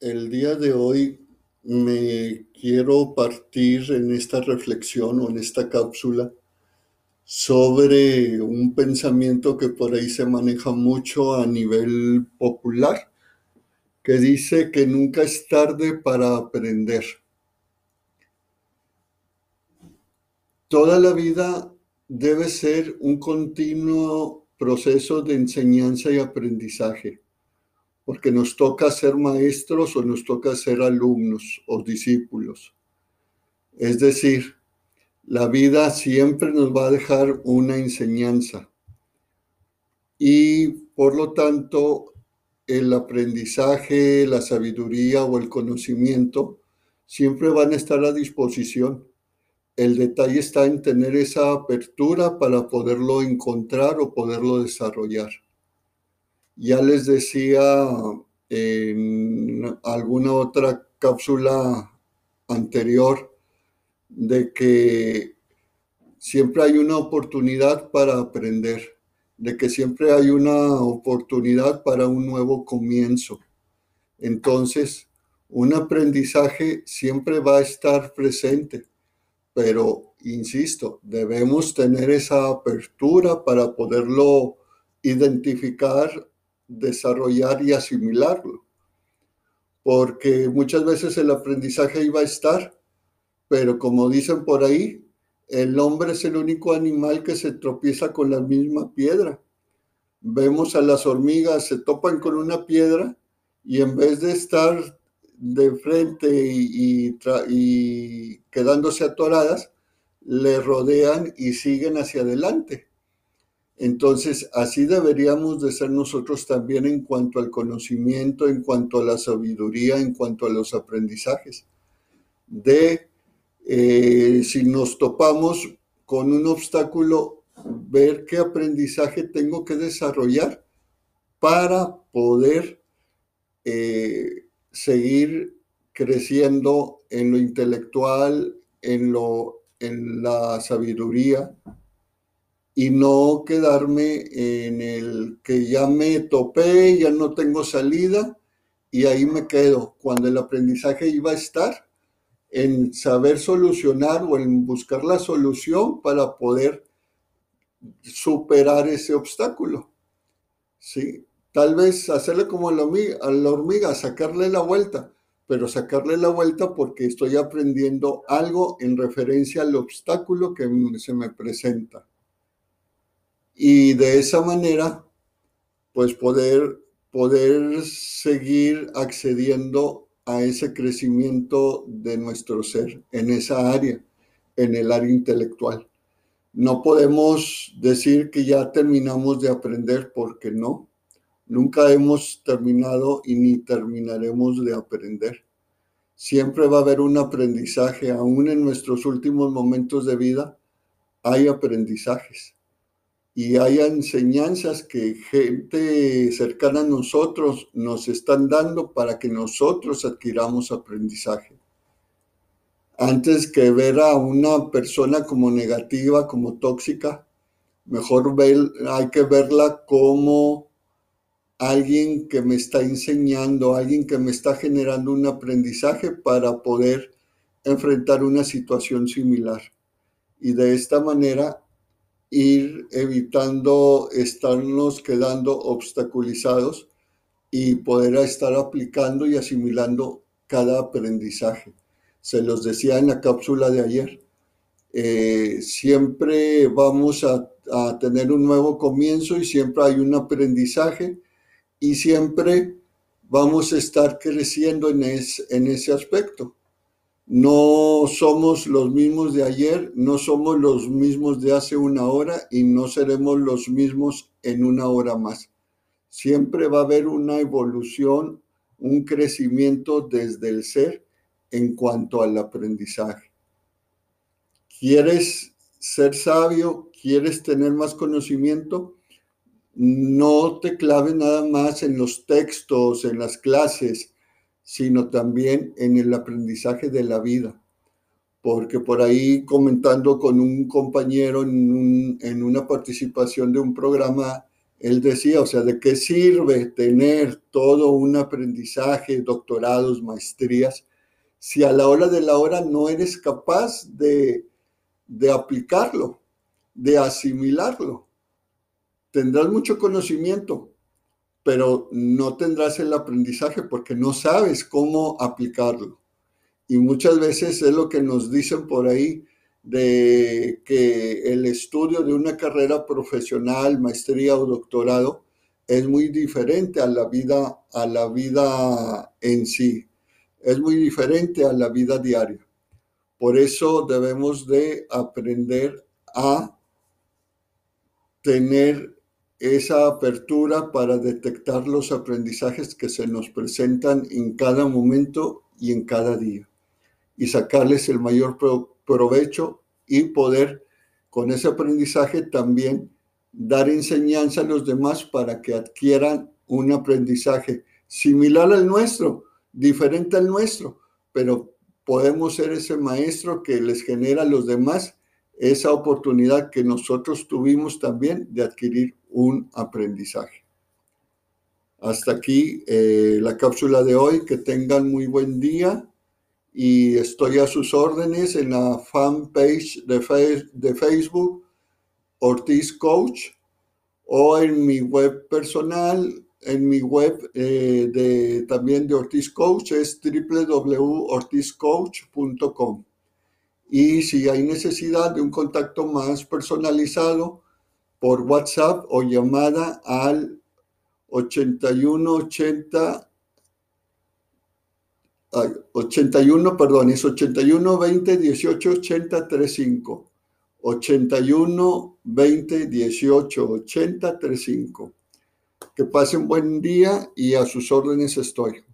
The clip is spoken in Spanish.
el día de hoy me quiero partir en esta reflexión o en esta cápsula sobre un pensamiento que por ahí se maneja mucho a nivel popular, que dice que nunca es tarde para aprender. Toda la vida debe ser un continuo proceso de enseñanza y aprendizaje porque nos toca ser maestros o nos toca ser alumnos o discípulos. Es decir, la vida siempre nos va a dejar una enseñanza y por lo tanto el aprendizaje, la sabiduría o el conocimiento siempre van a estar a disposición. El detalle está en tener esa apertura para poderlo encontrar o poderlo desarrollar. Ya les decía en alguna otra cápsula anterior de que siempre hay una oportunidad para aprender, de que siempre hay una oportunidad para un nuevo comienzo. Entonces, un aprendizaje siempre va a estar presente, pero, insisto, debemos tener esa apertura para poderlo identificar desarrollar y asimilarlo. Porque muchas veces el aprendizaje iba a estar, pero como dicen por ahí, el hombre es el único animal que se tropieza con la misma piedra. Vemos a las hormigas, se topan con una piedra y en vez de estar de frente y, y quedándose atoradas, le rodean y siguen hacia adelante. Entonces, así deberíamos de ser nosotros también en cuanto al conocimiento, en cuanto a la sabiduría, en cuanto a los aprendizajes. De eh, si nos topamos con un obstáculo, ver qué aprendizaje tengo que desarrollar para poder eh, seguir creciendo en lo intelectual, en, lo, en la sabiduría, y no quedarme en el que ya me topé, ya no tengo salida y ahí me quedo, cuando el aprendizaje iba a estar en saber solucionar o en buscar la solución para poder superar ese obstáculo. Sí, tal vez hacerle como a la hormiga, a la hormiga sacarle la vuelta, pero sacarle la vuelta porque estoy aprendiendo algo en referencia al obstáculo que se me presenta y de esa manera, pues poder, poder seguir accediendo a ese crecimiento de nuestro ser en esa área, en el área intelectual. No podemos decir que ya terminamos de aprender porque no. Nunca hemos terminado y ni terminaremos de aprender. Siempre va a haber un aprendizaje, aún en nuestros últimos momentos de vida, hay aprendizajes y haya enseñanzas que gente cercana a nosotros nos están dando para que nosotros adquiramos aprendizaje. Antes que ver a una persona como negativa, como tóxica, mejor hay que verla como alguien que me está enseñando, alguien que me está generando un aprendizaje para poder enfrentar una situación similar. Y de esta manera ir evitando estarnos quedando obstaculizados y poder estar aplicando y asimilando cada aprendizaje. Se los decía en la cápsula de ayer, eh, siempre vamos a, tener un nuevo comienzo y siempre hay un aprendizaje y siempre vamos a estar creciendo en, en ese aspecto. No somos los mismos de ayer, no somos los mismos de hace una hora y no seremos los mismos en una hora más. Siempre va a haber una evolución, un crecimiento desde el ser en cuanto al aprendizaje. ¿Quieres ser sabio? ¿Quieres tener más conocimiento? No te claves nada más en los textos, en las clases, sino también en el aprendizaje de la vida. Porque por ahí comentando con un compañero en, una participación de un programa Él decía, o sea, ¿de qué sirve tener todo un aprendizaje, doctorados, maestrías, si a la hora de la hora no eres capaz de, de aplicarlo, de asimilarlo? Tendrás mucho conocimiento, pero no tendrás el aprendizaje porque no sabes cómo aplicarlo. Y muchas veces es lo que nos dicen por ahí de que el estudio de una carrera profesional, maestría o doctorado es muy diferente a la vida a la vida en sí. Es muy diferente a la vida diaria. Por eso debemos de aprender a tener esa apertura para detectar los aprendizajes que se nos presentan en cada momento y en cada día y sacarles el mayor provecho y poder con ese aprendizaje también dar enseñanza a los demás para que adquieran un aprendizaje similar al nuestro, diferente al nuestro, pero podemos ser ese maestro que les genera a los demás esa oportunidad que nosotros tuvimos también de adquirir un aprendizaje. Hasta aquí eh, la cápsula de hoy. Que tengan muy buen día y estoy a sus órdenes en la fanpage de, de Facebook Ortiz Coach o en mi web personal, en mi web eh, de, también de Ortiz Coach es www.ortizcoach.com. Y si hay necesidad de un contacto más personalizado por WhatsApp o llamada al 8180 81, perdón, es 81 20 18 80 35. 81 20 18 80 35. Que pasen buen día y a sus órdenes estoy.